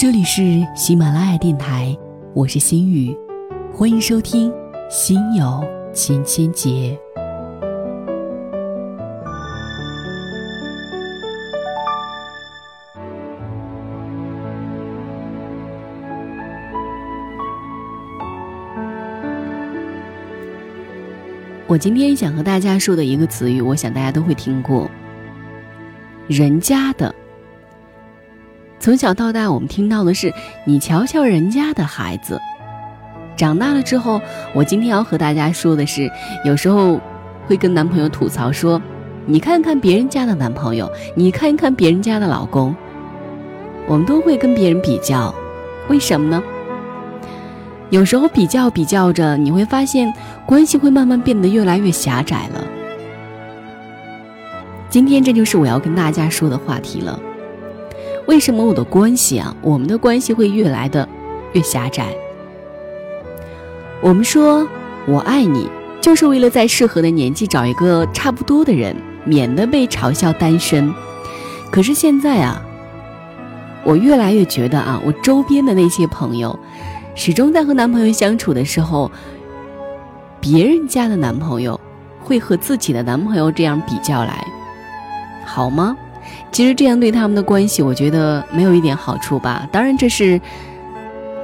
这里是喜马拉雅电台，我是心雨，欢迎收听《心有千千结》。我今天想和大家说的一个词语，我想大家都会听过。人家的，从小到大，我们听到的是“你瞧瞧人家的孩子”。长大了之后，我今天要和大家说的是，有时候会跟男朋友吐槽说：“你看看别人家的男朋友，你看一看别人家的老公。”我们都会跟别人比较，为什么呢？有时候比较比较着，你会发现关系会慢慢变得越来越狭窄了。今天这就是我要跟大家说的话题了。为什么我的关系啊，我们的关系会越来的越狭窄？我们说我爱你，就是为了在适合的年纪找一个差不多的人，免得被嘲笑单身。可是现在啊，我越来越觉得啊，我周边的那些朋友。始终在和男朋友相处的时候，别人家的男朋友会和自己的男朋友这样比较来，好吗？其实这样对他们的关系，我觉得没有一点好处吧。当然，这是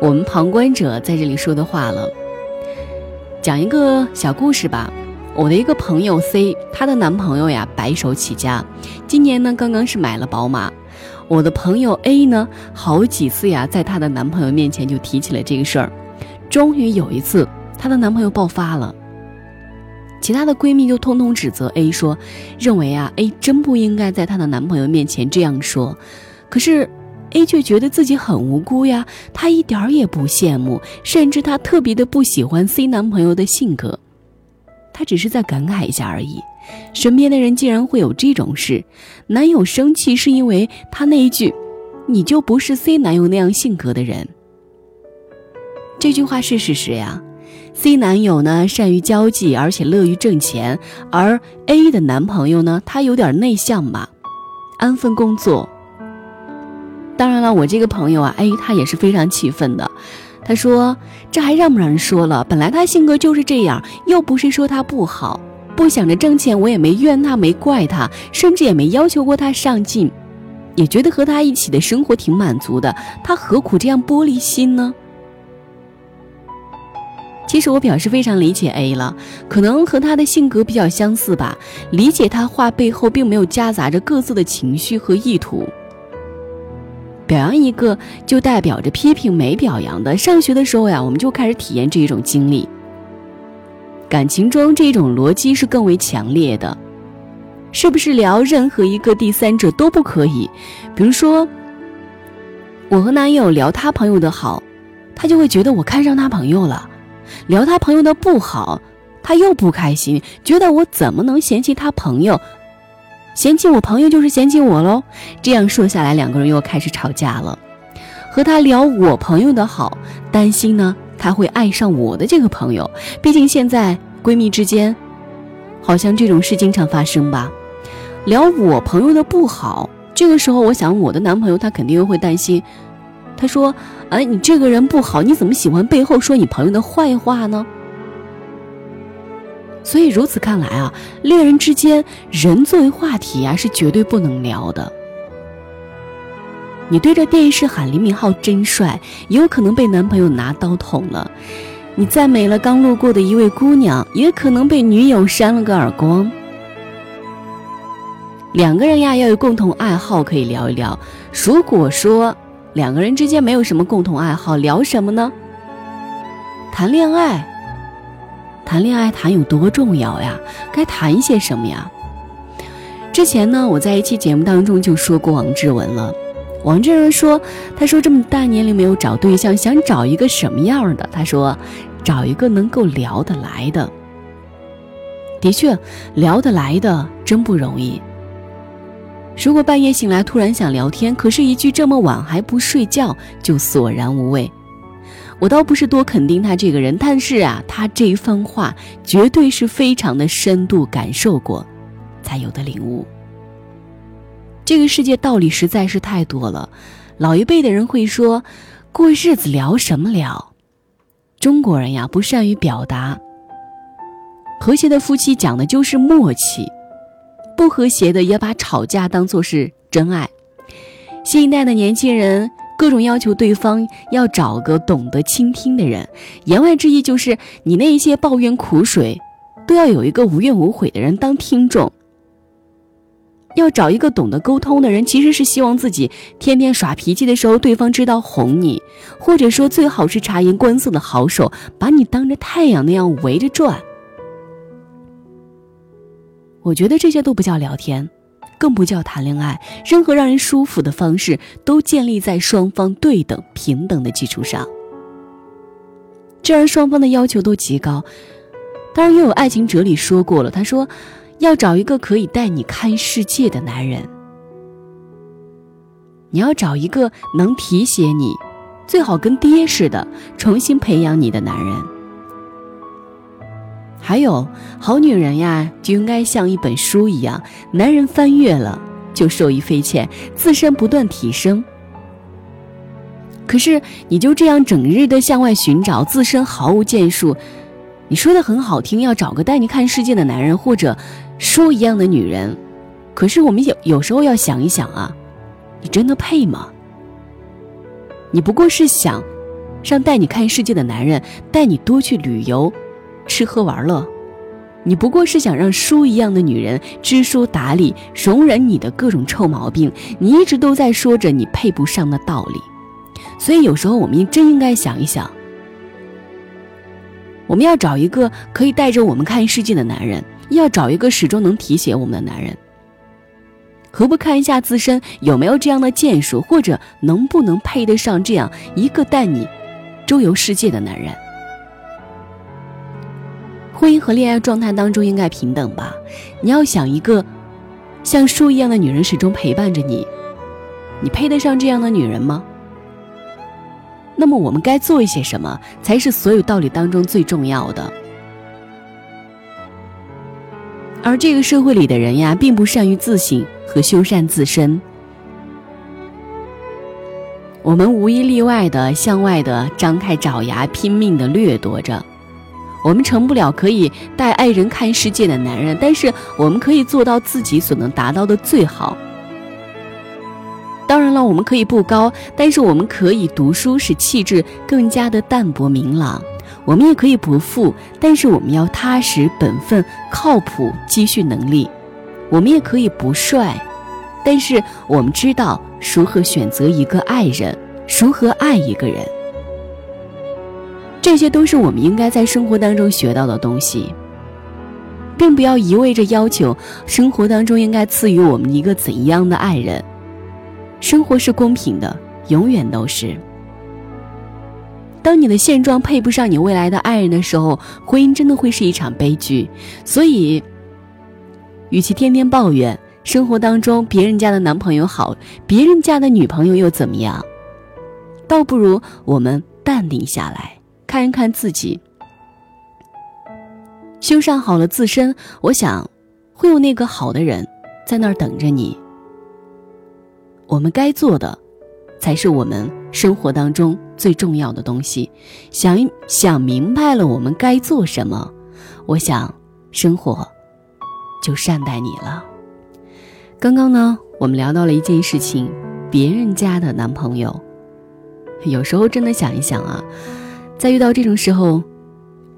我们旁观者在这里说的话了。讲一个小故事吧。我的一个朋友 C，她的男朋友呀白手起家，今年呢刚刚是买了宝马。我的朋友 A 呢，好几次呀，在她的男朋友面前就提起了这个事儿。终于有一次，她的男朋友爆发了，其他的闺蜜就通通指责 A 说，认为啊 A 真不应该在她的男朋友面前这样说。可是 A 却觉得自己很无辜呀，她一点儿也不羡慕，甚至她特别的不喜欢 C 男朋友的性格，她只是在感慨一下而已。身边的人竟然会有这种事，男友生气是因为他那一句“你就不是 C 男友那样性格的人”。这句话是事实呀。C 男友呢善于交际，而且乐于挣钱，而 A 的男朋友呢，他有点内向吧，安分工作。当然了，我这个朋友啊，A 他也是非常气愤的，他说：“这还让不让人说了？本来他性格就是这样，又不是说他不好。”不想着挣钱，我也没怨他，没怪他，甚至也没要求过他上进，也觉得和他一起的生活挺满足的。他何苦这样玻璃心呢？其实我表示非常理解 A 了，可能和他的性格比较相似吧。理解他话背后并没有夹杂着各自的情绪和意图。表扬一个就代表着批评没表扬的。上学的时候呀，我们就开始体验这一种经历。感情中这种逻辑是更为强烈的，是不是聊任何一个第三者都不可以？比如说，我和男友聊他朋友的好，他就会觉得我看上他朋友了；聊他朋友的不好，他又不开心，觉得我怎么能嫌弃他朋友？嫌弃我朋友就是嫌弃我喽。这样说下来，两个人又开始吵架了。和他聊我朋友的好，担心呢。他会爱上我的这个朋友，毕竟现在闺蜜之间，好像这种事经常发生吧。聊我朋友的不好，这个时候我想我的男朋友他肯定又会担心。他说：“哎，你这个人不好，你怎么喜欢背后说你朋友的坏话呢？”所以如此看来啊，恋人之间人作为话题啊是绝对不能聊的。你对着电视喊李敏镐真帅，也有可能被男朋友拿刀捅了；你赞美了刚路过的一位姑娘，也可能被女友扇了个耳光。两个人呀，要有共同爱好可以聊一聊。如果说两个人之间没有什么共同爱好，聊什么呢？谈恋爱，谈恋爱谈有多重要呀？该谈一些什么呀？之前呢，我在一期节目当中就说过王志文了。王志文说：“他说这么大年龄没有找对象，想找一个什么样的？他说，找一个能够聊得来的。的确，聊得来的真不容易。如果半夜醒来突然想聊天，可是一句这么晚还不睡觉，就索然无味。我倒不是多肯定他这个人，但是啊，他这一番话绝对是非常的深度感受过，才有的领悟。”这个世界道理实在是太多了，老一辈的人会说：“过日子聊什么聊？”中国人呀，不善于表达。和谐的夫妻讲的就是默契，不和谐的也把吵架当做是真爱。新一代的年轻人各种要求对方要找个懂得倾听的人，言外之意就是你那一些抱怨苦水，都要有一个无怨无悔的人当听众。要找一个懂得沟通的人，其实是希望自己天天耍脾气的时候，对方知道哄你，或者说最好是察言观色的好手，把你当着太阳那样围着转。我觉得这些都不叫聊天，更不叫谈恋爱。任何让人舒服的方式，都建立在双方对等平等的基础上。这然，双方的要求都极高。当然，又有爱情哲理说过了，他说，要找一个可以带你看世界的男人。你要找一个能提携你，最好跟爹似的，重新培养你的男人。还有好女人呀，就应该像一本书一样，男人翻阅了就受益匪浅，自身不断提升。可是你就这样整日的向外寻找，自身毫无建树。你说的很好听，要找个带你看世界的男人，或者书一样的女人。可是我们有有时候要想一想啊，你真的配吗？你不过是想让带你看世界的男人带你多去旅游。吃喝玩乐，你不过是想让书一样的女人知书达理，容忍你的各种臭毛病。你一直都在说着你配不上的道理，所以有时候我们真应该想一想，我们要找一个可以带着我们看世界的男人，要找一个始终能提携我们的男人。何不看一下自身有没有这样的建树，或者能不能配得上这样一个带你周游世界的男人？婚姻和恋爱状态当中应该平等吧？你要想一个像树一样的女人始终陪伴着你，你配得上这样的女人吗？那么我们该做一些什么才是所有道理当中最重要的？而这个社会里的人呀，并不善于自省和修缮自身，我们无一例外的向外的张开爪牙，拼命的掠夺着。我们成不了可以带爱人看世界的男人，但是我们可以做到自己所能达到的最好。当然了，我们可以不高，但是我们可以读书，使气质更加的淡泊明朗。我们也可以不富，但是我们要踏实本分、靠谱，积蓄能力。我们也可以不帅，但是我们知道如何选择一个爱人，如何爱一个人。这些都是我们应该在生活当中学到的东西，并不要一味着要求生活当中应该赐予我们一个怎样的爱人。生活是公平的，永远都是。当你的现状配不上你未来的爱人的时候，婚姻真的会是一场悲剧。所以，与其天天抱怨生活当中别人家的男朋友好，别人家的女朋友又怎么样，倒不如我们淡定下来。看一看自己，修缮好了自身，我想会有那个好的人在那儿等着你。我们该做的，才是我们生活当中最重要的东西。想一想明白了，我们该做什么，我想生活就善待你了。刚刚呢，我们聊到了一件事情，别人家的男朋友，有时候真的想一想啊。在遇到这种时候，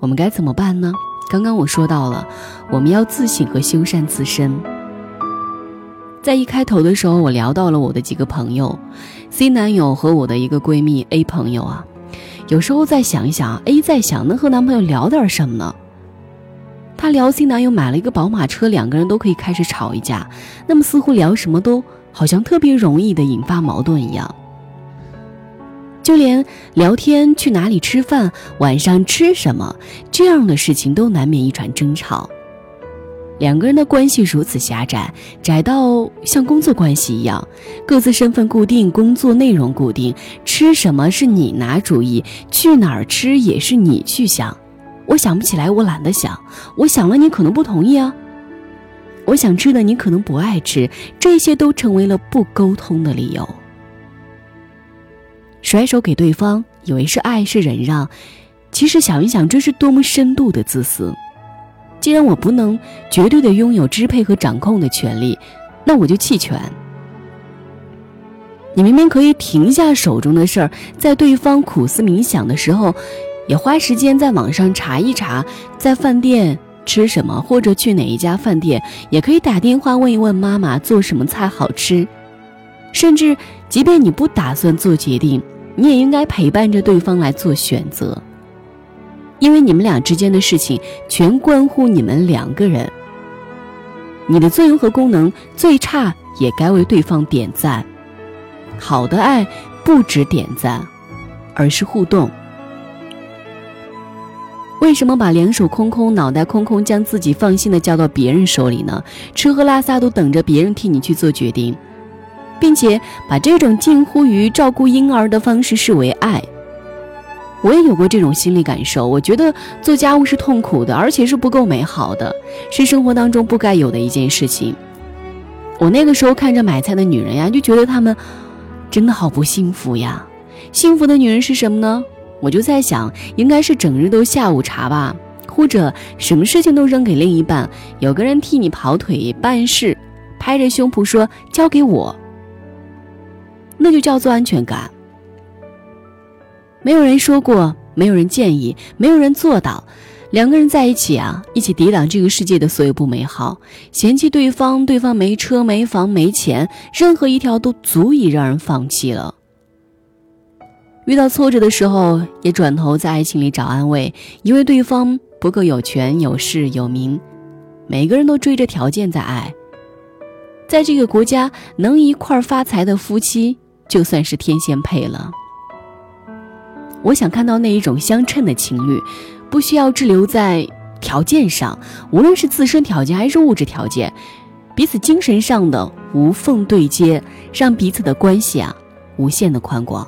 我们该怎么办呢？刚刚我说到了，我们要自省和修缮自身。在一开头的时候，我聊到了我的几个朋友，C 男友和我的一个闺蜜 A 朋友啊。有时候再想一想，A 在想能和男朋友聊点什么呢？她聊 C 男友买了一个宝马车，两个人都可以开始吵一架。那么似乎聊什么都好像特别容易的引发矛盾一样。就连聊天、去哪里吃饭、晚上吃什么这样的事情，都难免一场争吵。两个人的关系如此狭窄，窄到像工作关系一样，各自身份固定，工作内容固定，吃什么是你拿主意，去哪儿吃也是你去想。我想不起来，我懒得想；我想了，你可能不同意啊。我想吃的，你可能不爱吃，这些都成为了不沟通的理由。甩手给对方，以为是爱是忍让，其实想一想，这是多么深度的自私。既然我不能绝对的拥有支配和掌控的权利，那我就弃权。你明明可以停下手中的事儿，在对方苦思冥想的时候，也花时间在网上查一查，在饭店吃什么，或者去哪一家饭店，也可以打电话问一问妈妈做什么菜好吃。甚至，即便你不打算做决定，你也应该陪伴着对方来做选择，因为你们俩之间的事情全关乎你们两个人。你的作用和功能最差也该为对方点赞。好的爱不止点赞，而是互动。为什么把两手空空、脑袋空空，将自己放心的交到别人手里呢？吃喝拉撒都等着别人替你去做决定。并且把这种近乎于照顾婴儿的方式视为爱，我也有过这种心理感受。我觉得做家务是痛苦的，而且是不够美好的，是生活当中不该有的一件事情。我那个时候看着买菜的女人呀，就觉得她们真的好不幸福呀。幸福的女人是什么呢？我就在想，应该是整日都下午茶吧，或者什么事情都扔给另一半，有个人替你跑腿办事，拍着胸脯说交给我。那就叫做安全感。没有人说过，没有人建议，没有人做到。两个人在一起啊，一起抵挡这个世界的所有不美好，嫌弃对方，对方没车没房没钱，任何一条都足以让人放弃了。遇到挫折的时候，也转头在爱情里找安慰，因为对方不够有权有势有名。每个人都追着条件在爱，在这个国家，能一块发财的夫妻。就算是天仙配了。我想看到那一种相称的情侣，不需要滞留在条件上，无论是自身条件还是物质条件，彼此精神上的无缝对接，让彼此的关系啊无限的宽广。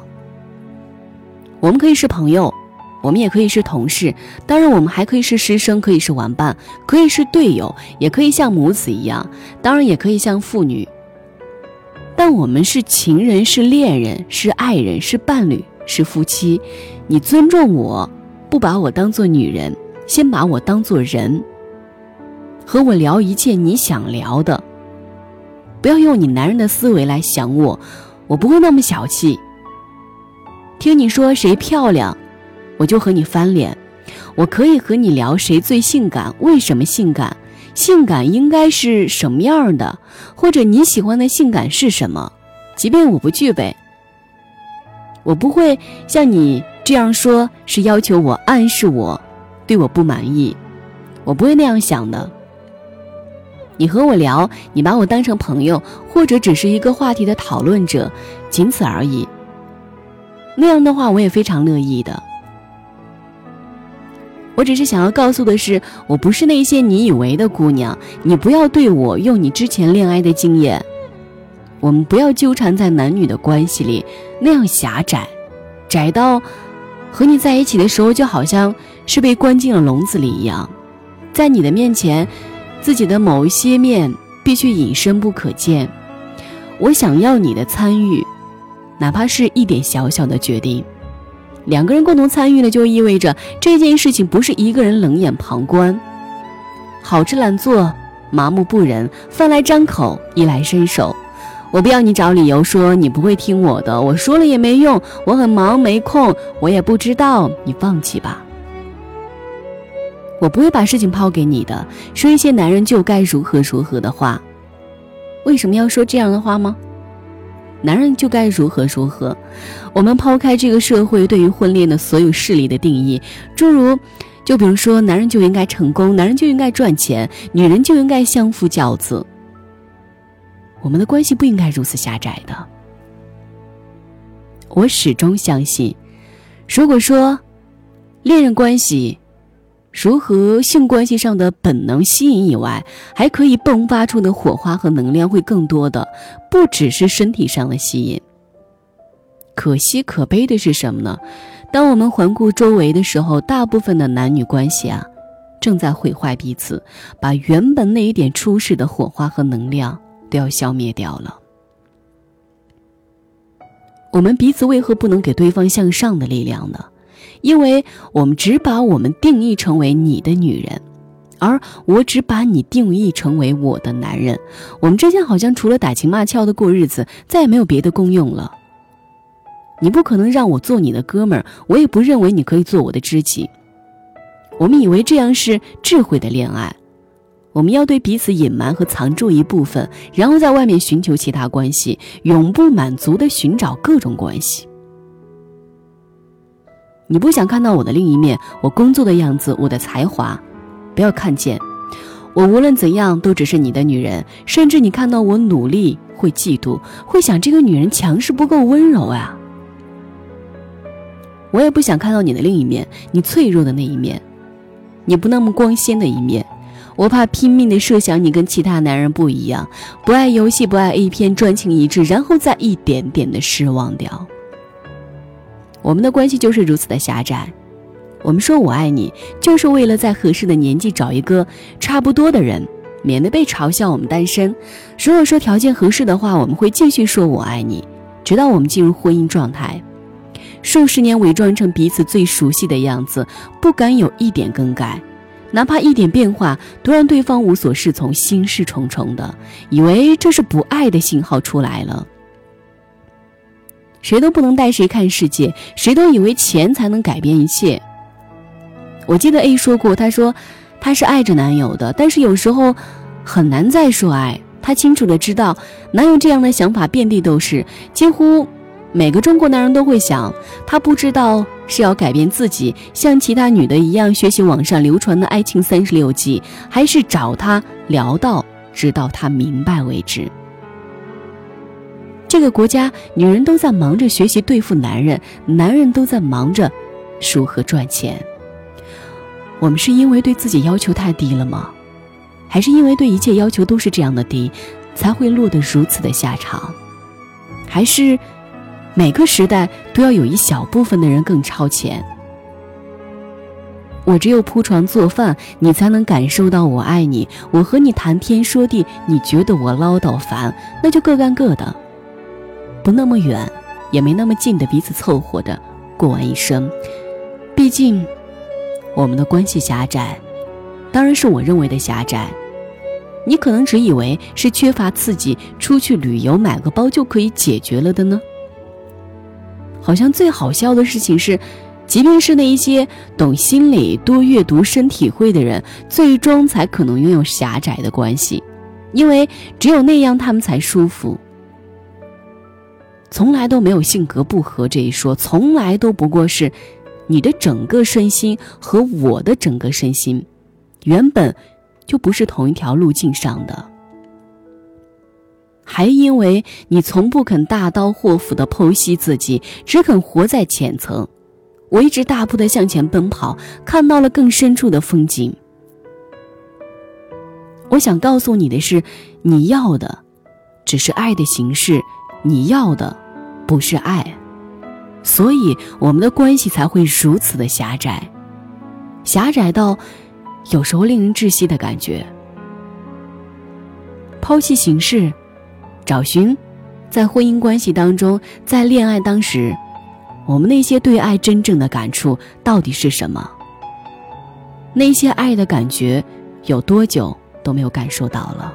我们可以是朋友，我们也可以是同事，当然我们还可以是师生，可以是玩伴，可以是队友，也可以像母子一样，当然也可以像父女。但我们是情人，是恋人，是爱人，是伴侣，是夫妻。你尊重我，不把我当做女人，先把我当做人。和我聊一切你想聊的，不要用你男人的思维来想我，我不会那么小气。听你说谁漂亮，我就和你翻脸。我可以和你聊谁最性感，为什么性感。性感应该是什么样的，或者你喜欢的性感是什么？即便我不具备，我不会像你这样说，是要求我暗示我对我不满意，我不会那样想的。你和我聊，你把我当成朋友，或者只是一个话题的讨论者，仅此而已。那样的话，我也非常乐意的。我只是想要告诉的是，我不是那些你以为的姑娘。你不要对我用你之前恋爱的经验。我们不要纠缠在男女的关系里，那样狭窄，窄到和你在一起的时候就好像是被关进了笼子里一样，在你的面前，自己的某一些面必须隐身不可见。我想要你的参与，哪怕是一点小小的决定。两个人共同参与呢，就意味着这件事情不是一个人冷眼旁观，好吃懒做，麻木不仁，饭来张口，衣来伸手。我不要你找理由说你不会听我的，我说了也没用，我很忙没空，我也不知道，你放弃吧。我不会把事情抛给你的，说一些男人就该如何如何的话。为什么要说这样的话吗？男人就该如何如何。我们抛开这个社会对于婚恋的所有势力的定义，诸如，就比如说，男人就应该成功，男人就应该赚钱，女人就应该相夫教子。我们的关系不应该如此狭窄的。我始终相信，如果说恋人关系，如何性关系上的本能吸引以外，还可以迸发出的火花和能量会更多的，不只是身体上的吸引。可惜可悲的是什么呢？当我们环顾周围的时候，大部分的男女关系啊，正在毁坏彼此，把原本那一点初始的火花和能量都要消灭掉了。我们彼此为何不能给对方向上的力量呢？因为我们只把我们定义成为你的女人，而我只把你定义成为我的男人。我们之间好像除了打情骂俏的过日子，再也没有别的功用了。你不可能让我做你的哥们儿，我也不认为你可以做我的知己。我们以为这样是智慧的恋爱，我们要对彼此隐瞒和藏住一部分，然后在外面寻求其他关系，永不满足的寻找各种关系。你不想看到我的另一面，我工作的样子，我的才华，不要看见。我无论怎样都只是你的女人，甚至你看到我努力会嫉妒，会想这个女人强势不够温柔啊。我也不想看到你的另一面，你脆弱的那一面。你不那么光鲜的一面，我怕拼命的设想你跟其他男人不一样，不爱游戏，不爱 A 片，专情一致，然后再一点点的失望掉。我们的关系就是如此的狭窄。我们说我爱你，就是为了在合适的年纪找一个差不多的人，免得被嘲笑我们单身。如果说条件合适的话，我们会继续说我爱你，直到我们进入婚姻状态。数十年伪装成彼此最熟悉的样子，不敢有一点更改，哪怕一点变化都让对方无所适从，心事重重的，以为这是不爱的信号出来了。谁都不能带谁看世界，谁都以为钱才能改变一切。我记得 A 说过，他说他是爱着男友的，但是有时候很难再说爱。他清楚的知道，男友这样的想法遍地都是，几乎。每个中国男人都会想，他不知道是要改变自己，像其他女的一样学习网上流传的爱情三十六计，还是找他聊到直到他明白为止。这个国家，女人都在忙着学习对付男人，男人都在忙着如何赚钱。我们是因为对自己要求太低了吗？还是因为对一切要求都是这样的低，才会落得如此的下场？还是？每个时代都要有一小部分的人更超前。我只有铺床做饭，你才能感受到我爱你。我和你谈天说地，你觉得我唠叨烦，那就各干各的，不那么远，也没那么近的彼此凑合着过完一生。毕竟，我们的关系狭窄，当然是我认为的狭窄。你可能只以为是缺乏刺激，出去旅游买个包就可以解决了的呢。好像最好笑的事情是，即便是那一些懂心理、多阅读、深体会的人，最终才可能拥有狭窄的关系，因为只有那样他们才舒服。从来都没有性格不合这一说，从来都不过是你的整个身心和我的整个身心，原本就不是同一条路径上的。还因为你从不肯大刀阔斧的剖析自己，只肯活在浅层。我一直大步的向前奔跑，看到了更深处的风景。我想告诉你的是，你要的只是爱的形式，你要的不是爱，所以我们的关系才会如此的狭窄，狭窄到有时候令人窒息的感觉。抛弃形式。找寻，在婚姻关系当中，在恋爱当时，我们那些对爱真正的感触到底是什么？那些爱的感觉，有多久都没有感受到了？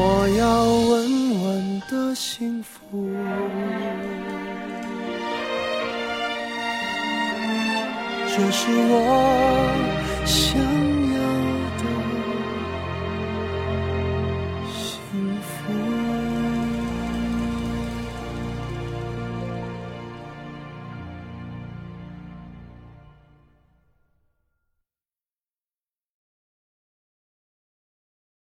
我要稳稳的幸福。这是我想